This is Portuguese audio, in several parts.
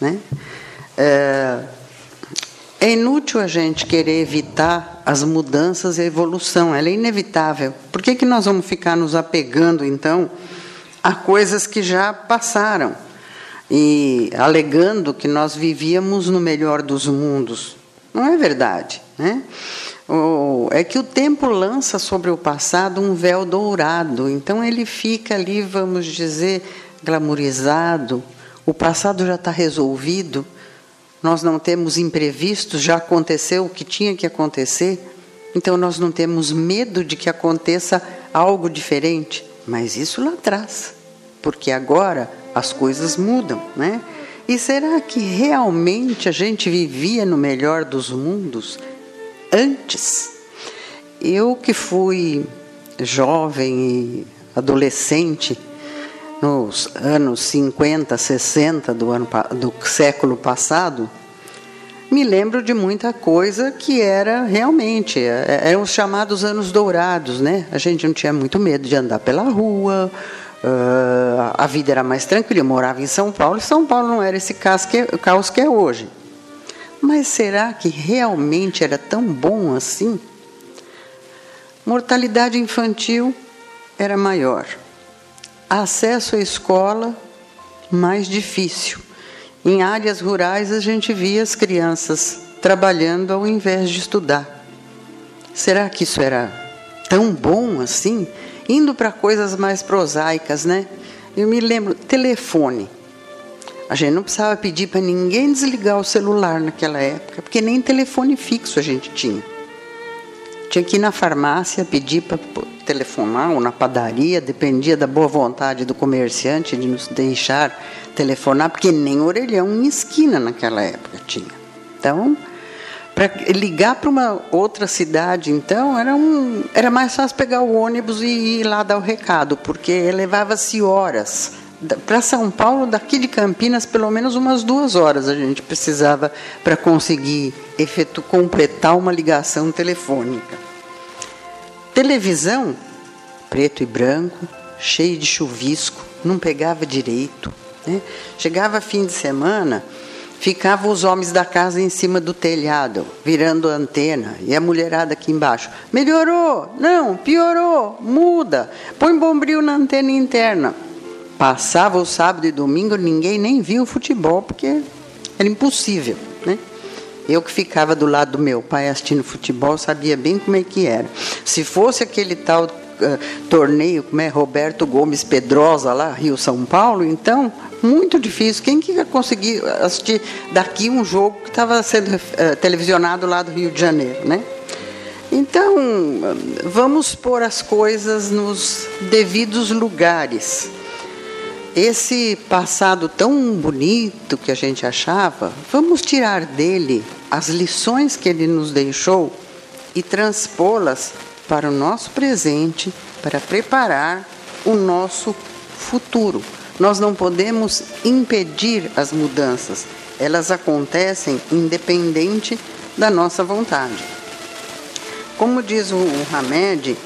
Né? É, é inútil a gente querer evitar as mudanças e a evolução, ela é inevitável. Por que, que nós vamos ficar nos apegando, então, a coisas que já passaram e alegando que nós vivíamos no melhor dos mundos? Não é verdade. Né? É que o tempo lança sobre o passado um véu dourado, então ele fica ali, vamos dizer, glamourizado. O passado já está resolvido nós não temos imprevistos, já aconteceu o que tinha que acontecer, então nós não temos medo de que aconteça algo diferente. Mas isso lá atrás, porque agora as coisas mudam, né? E será que realmente a gente vivia no melhor dos mundos antes? Eu que fui jovem e adolescente nos anos 50, 60 do, ano, do século passado, me lembro de muita coisa que era realmente, é, é, eram os chamados anos dourados, né? A gente não tinha muito medo de andar pela rua, uh, a vida era mais tranquila. Eu morava em São Paulo e São Paulo não era esse caos que, caos que é hoje. Mas será que realmente era tão bom assim? Mortalidade infantil era maior acesso à escola mais difícil. Em áreas rurais a gente via as crianças trabalhando ao invés de estudar. Será que isso era tão bom assim? Indo para coisas mais prosaicas, né? Eu me lembro, telefone. A gente não precisava pedir para ninguém desligar o celular naquela época, porque nem telefone fixo a gente tinha. Tinha que ir na farmácia pedir para telefonar ou na padaria, dependia da boa vontade do comerciante de nos deixar telefonar, porque nem orelhão em esquina naquela época tinha. Então, para ligar para uma outra cidade, então, era, um, era mais fácil pegar o ônibus e ir lá dar o recado, porque levava-se horas. Para São Paulo, daqui de Campinas, pelo menos umas duas horas a gente precisava para conseguir efetu, completar uma ligação telefônica. Televisão, preto e branco, cheio de chuvisco, não pegava direito. Né? Chegava fim de semana, ficavam os homens da casa em cima do telhado, virando a antena, e a mulherada aqui embaixo. Melhorou? Não, piorou, muda, põe bombril na antena interna. Passava o sábado e domingo, ninguém nem via o futebol, porque era impossível. Eu que ficava do lado do meu pai assistindo futebol, sabia bem como é que era. Se fosse aquele tal uh, torneio, como é Roberto Gomes Pedrosa lá, Rio São Paulo, então muito difícil. Quem que ia conseguir assistir daqui um jogo que estava sendo uh, televisionado lá do Rio de Janeiro, né? Então, vamos pôr as coisas nos devidos lugares esse passado tão bonito que a gente achava, vamos tirar dele as lições que ele nos deixou e transpô-las para o nosso presente, para preparar o nosso futuro. Nós não podemos impedir as mudanças, elas acontecem independente da nossa vontade. Como diz o Hamed,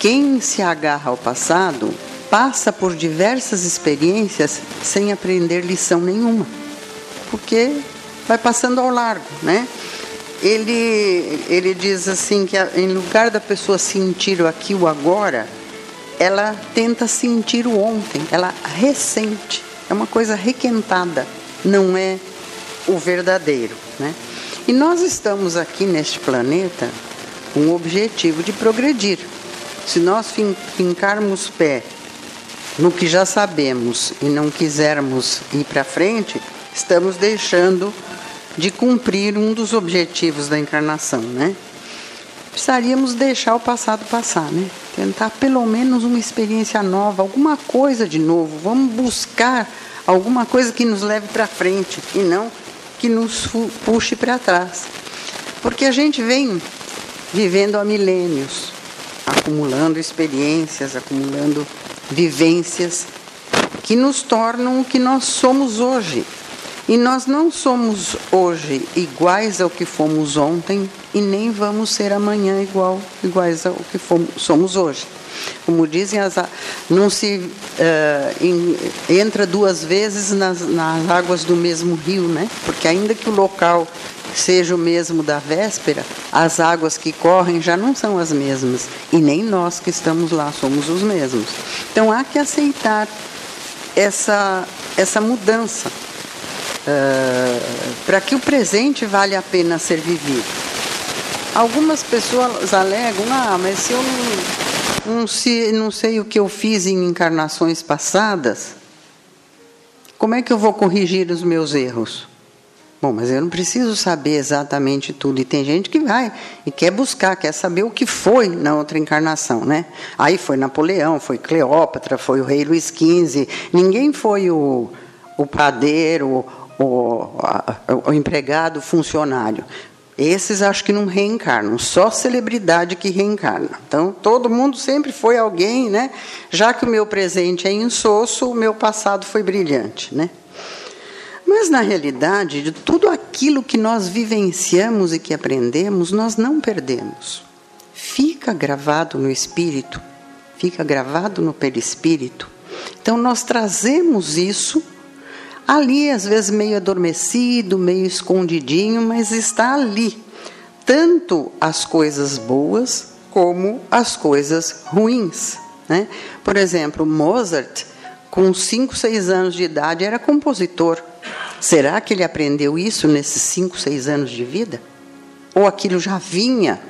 quem se agarra ao passado passa por diversas experiências sem aprender lição nenhuma, porque vai passando ao largo, né? Ele, ele diz assim que em lugar da pessoa sentir o aqui o agora, ela tenta sentir o ontem, ela ressente, é uma coisa requentada, não é o verdadeiro, né? E nós estamos aqui neste planeta com o objetivo de progredir. Se nós fincarmos pé no que já sabemos e não quisermos ir para frente, estamos deixando de cumprir um dos objetivos da encarnação, né? Precisaríamos deixar o passado passar, né? Tentar pelo menos uma experiência nova, alguma coisa de novo. Vamos buscar alguma coisa que nos leve para frente e não que nos puxe para trás. Porque a gente vem vivendo há milênios, acumulando experiências, acumulando vivências que nos tornam o que nós somos hoje. E nós não somos hoje iguais ao que fomos ontem e nem vamos ser amanhã igual, iguais ao que fomos, somos hoje. Como dizem, as, não se uh, entra duas vezes nas, nas águas do mesmo rio, né? Porque ainda que o local seja o mesmo da véspera, as águas que correm já não são as mesmas e nem nós que estamos lá somos os mesmos. Então há que aceitar essa essa mudança uh, para que o presente vale a pena ser vivido. Algumas pessoas alegam, ah, mas se eu não, não, se, não sei o que eu fiz em encarnações passadas, como é que eu vou corrigir os meus erros? Bom, mas eu não preciso saber exatamente tudo. E tem gente que vai e quer buscar, quer saber o que foi na outra encarnação, né? Aí foi Napoleão, foi Cleópatra, foi o rei Luís XV. Ninguém foi o, o padeiro, o, o empregado, o funcionário. Esses acho que não reencarnam, só celebridade que reencarna. Então, todo mundo sempre foi alguém, né? Já que o meu presente é insosso, o meu passado foi brilhante, né? Mas, na realidade, de tudo aquilo que nós vivenciamos e que aprendemos, nós não perdemos. Fica gravado no espírito, fica gravado no perispírito. Então, nós trazemos isso ali, às vezes meio adormecido, meio escondidinho, mas está ali. Tanto as coisas boas como as coisas ruins. Né? Por exemplo, Mozart, com 5, 6 anos de idade, era compositor. Será que ele aprendeu isso nesses cinco, seis anos de vida? Ou aquilo já vinha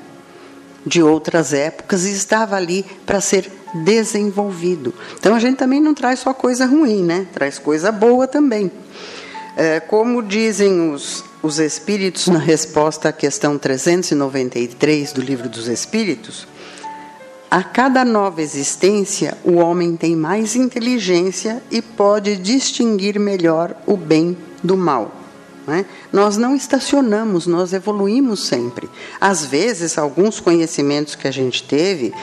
de outras épocas e estava ali para ser desenvolvido? Então a gente também não traz só coisa ruim, né? Traz coisa boa também. É, como dizem os, os Espíritos na resposta à questão 393 do Livro dos Espíritos, a cada nova existência, o homem tem mais inteligência e pode distinguir melhor o bem do mal. Né? Nós não estacionamos, nós evoluímos sempre. Às vezes, alguns conhecimentos que a gente teve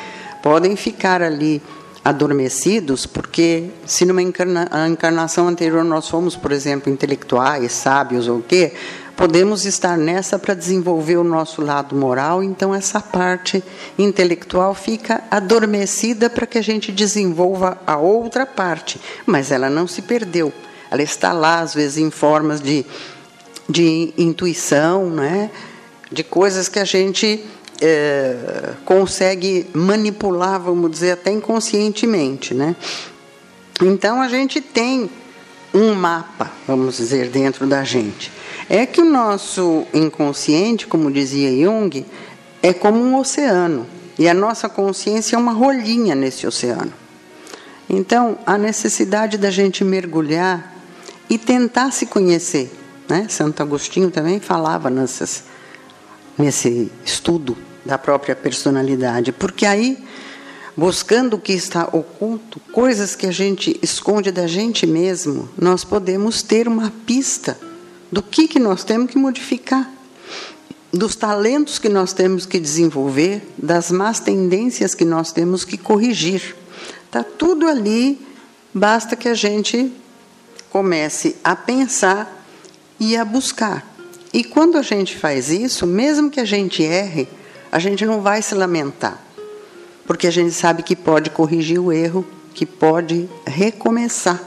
podem ficar ali adormecidos, porque se numa encarna encarnação anterior nós fomos, por exemplo, intelectuais, sábios ou o quê, podemos estar nessa para desenvolver o nosso lado moral, então essa parte intelectual fica adormecida para que a gente desenvolva a outra parte, mas ela não se perdeu. Ela está lá, às vezes, em formas de, de intuição, né? de coisas que a gente é, consegue manipular, vamos dizer, até inconscientemente. Né? Então, a gente tem um mapa, vamos dizer, dentro da gente. É que o nosso inconsciente, como dizia Jung, é como um oceano. E a nossa consciência é uma rolinha nesse oceano. Então, a necessidade da gente mergulhar e tentar se conhecer. Né? Santo Agostinho também falava nessas, nesse estudo da própria personalidade, porque aí, buscando o que está oculto, coisas que a gente esconde da gente mesmo, nós podemos ter uma pista do que, que nós temos que modificar, dos talentos que nós temos que desenvolver, das más tendências que nós temos que corrigir. Está tudo ali, basta que a gente comece a pensar e a buscar. E quando a gente faz isso, mesmo que a gente erre, a gente não vai se lamentar, porque a gente sabe que pode corrigir o erro, que pode recomeçar.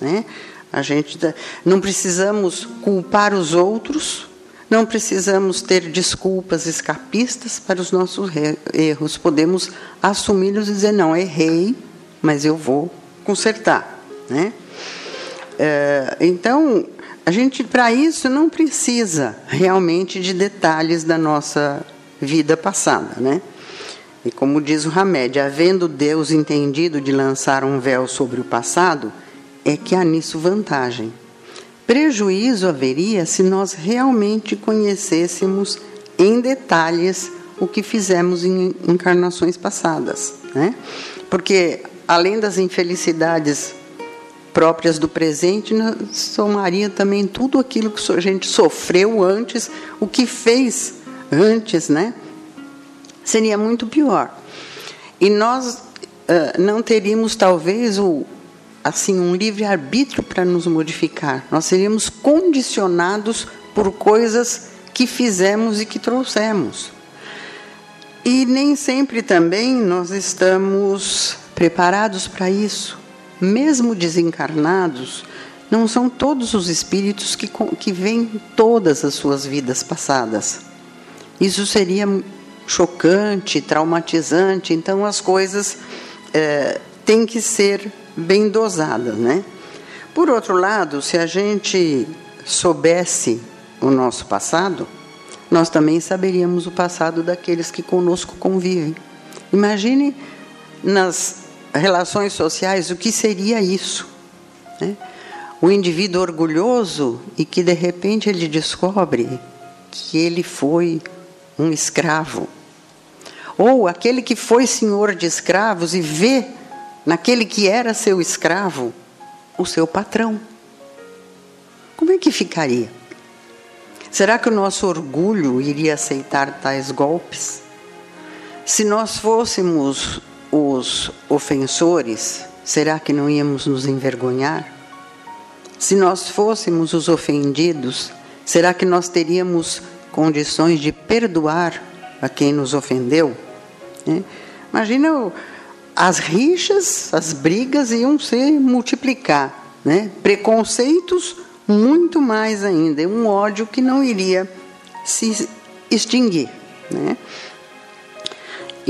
Né? A gente não precisamos culpar os outros, não precisamos ter desculpas escapistas para os nossos erros. Podemos assumi-los e dizer não, errei, mas eu vou consertar, né? É, então, a gente, para isso, não precisa realmente de detalhes da nossa vida passada, né? E como diz o Hamed, havendo Deus entendido de lançar um véu sobre o passado, é que há nisso vantagem. Prejuízo haveria se nós realmente conhecêssemos em detalhes o que fizemos em encarnações passadas, né? Porque além das infelicidades próprias do presente, somaria também tudo aquilo que a gente sofreu antes, o que fez antes, né? Seria muito pior. E nós uh, não teríamos talvez o assim um livre arbítrio para nos modificar. Nós seríamos condicionados por coisas que fizemos e que trouxemos. E nem sempre também nós estamos preparados para isso. Mesmo desencarnados, não são todos os espíritos que, que veem todas as suas vidas passadas. Isso seria chocante, traumatizante, então as coisas é, têm que ser bem dosadas, né? Por outro lado, se a gente soubesse o nosso passado, nós também saberíamos o passado daqueles que conosco convivem. Imagine nas relações sociais o que seria isso. Né? O indivíduo orgulhoso e que de repente ele descobre que ele foi um escravo. Ou aquele que foi senhor de escravos e vê naquele que era seu escravo o seu patrão. Como é que ficaria? Será que o nosso orgulho iria aceitar tais golpes? Se nós fôssemos os ofensores, será que não íamos nos envergonhar? Se nós fôssemos os ofendidos, será que nós teríamos condições de perdoar a quem nos ofendeu? É. Imagina as rixas, as brigas iam se multiplicar, né? preconceitos muito mais ainda, um ódio que não iria se extinguir. Né?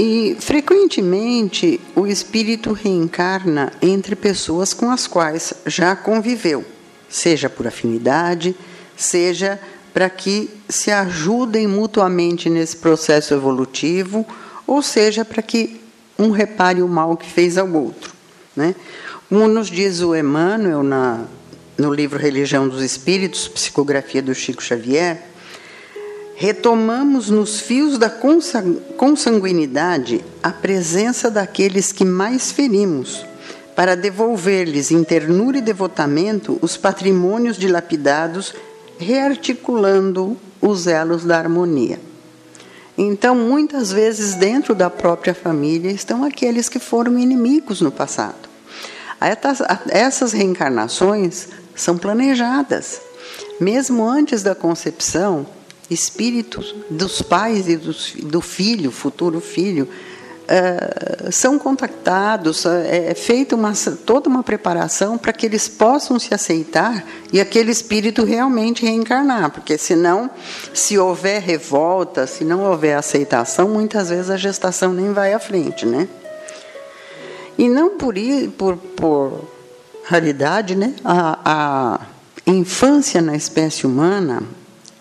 E frequentemente o espírito reencarna entre pessoas com as quais já conviveu, seja por afinidade, seja para que se ajudem mutuamente nesse processo evolutivo, ou seja, para que um repare o mal que fez ao outro. Né? Como nos diz o Emmanuel na no livro Religião dos Espíritos, psicografia do Chico Xavier, retomamos nos fios da consanguinidade a presença daqueles que mais ferimos, para devolver-lhes em ternura e devotamento os patrimônios dilapidados, rearticulando os elos da harmonia. Então, muitas vezes, dentro da própria família, estão aqueles que foram inimigos no passado. Essas reencarnações são planejadas. Mesmo antes da concepção, espíritos dos pais e dos, do filho, futuro filho, uh, são contactados, é, é feita uma, toda uma preparação para que eles possam se aceitar e aquele espírito realmente reencarnar, porque senão, se houver revolta, se não houver aceitação, muitas vezes a gestação nem vai à frente, né? E não por, por, por raridade, né? A, a infância na espécie humana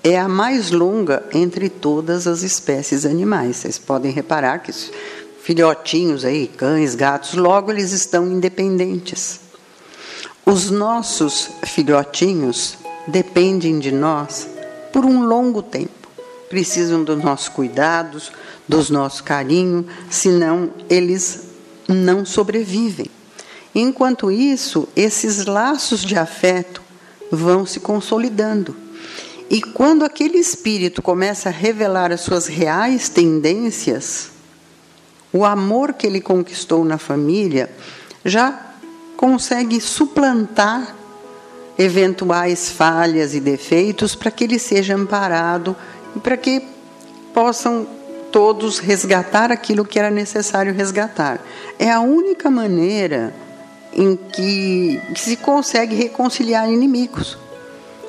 é a mais longa entre todas as espécies animais. Vocês podem reparar que os filhotinhos aí, cães, gatos, logo eles estão independentes. Os nossos filhotinhos dependem de nós por um longo tempo. Precisam dos nossos cuidados, dos nosso carinho, senão eles não sobrevivem. Enquanto isso, esses laços de afeto vão se consolidando. E quando aquele espírito começa a revelar as suas reais tendências, o amor que ele conquistou na família já consegue suplantar eventuais falhas e defeitos para que ele seja amparado e para que possam todos resgatar aquilo que era necessário resgatar. É a única maneira em que, se consegue reconciliar inimigos.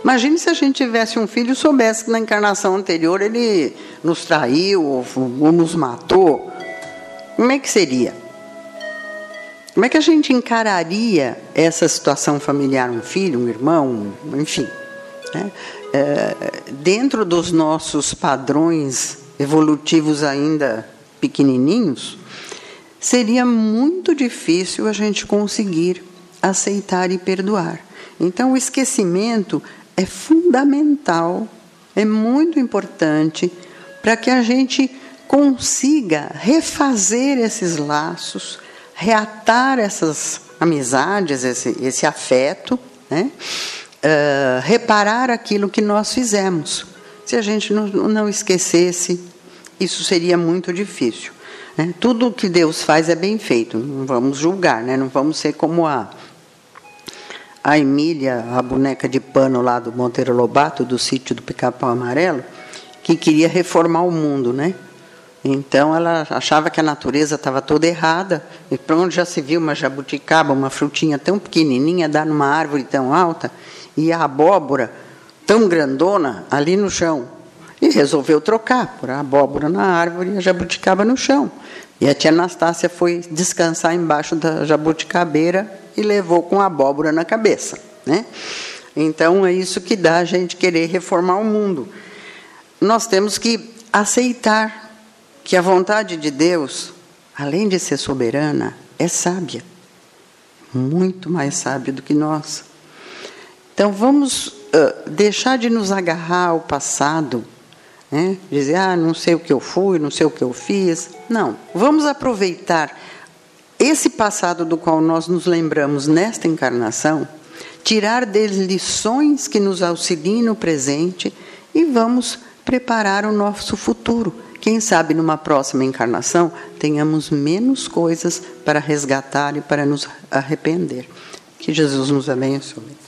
Imagine se a gente tivesse um filho e soubesse que na encarnação anterior ele nos traiu ou, ou nos matou. Como é que seria? Como é que a gente encararia essa situação familiar, um filho, um irmão, enfim? Né? É, dentro dos nossos padrões evolutivos ainda pequenininhos, seria muito difícil a gente conseguir aceitar e perdoar. Então, o esquecimento é fundamental, é muito importante para que a gente consiga refazer esses laços, reatar essas amizades, esse, esse afeto, né? Uh, reparar aquilo que nós fizemos. Se a gente não, não esquecesse, isso seria muito difícil. Né? Tudo que Deus faz é bem feito, não vamos julgar, né? não vamos ser como a, a Emília, a boneca de pano lá do Monteiro Lobato, do sítio do Pica-Pau Amarelo, que queria reformar o mundo. Né? Então ela achava que a natureza estava toda errada. E para onde já se viu uma jabuticaba, uma frutinha tão pequenininha, dar numa árvore tão alta, e a abóbora tão grandona ali no chão. E resolveu trocar, por a abóbora na árvore e a jabuticaba no chão. E a tia Anastácia foi descansar embaixo da jabuticabeira e levou com abóbora na cabeça. Né? Então é isso que dá a gente querer reformar o mundo. Nós temos que aceitar que a vontade de Deus, além de ser soberana, é sábia. Muito mais sábia do que nós. Então vamos uh, deixar de nos agarrar ao passado, né? dizer, ah, não sei o que eu fui, não sei o que eu fiz. Não, vamos aproveitar esse passado do qual nós nos lembramos nesta encarnação, tirar dele lições que nos auxiliem no presente e vamos preparar o nosso futuro quem sabe numa próxima encarnação tenhamos menos coisas para resgatar e para nos arrepender. Que Jesus nos abençoe.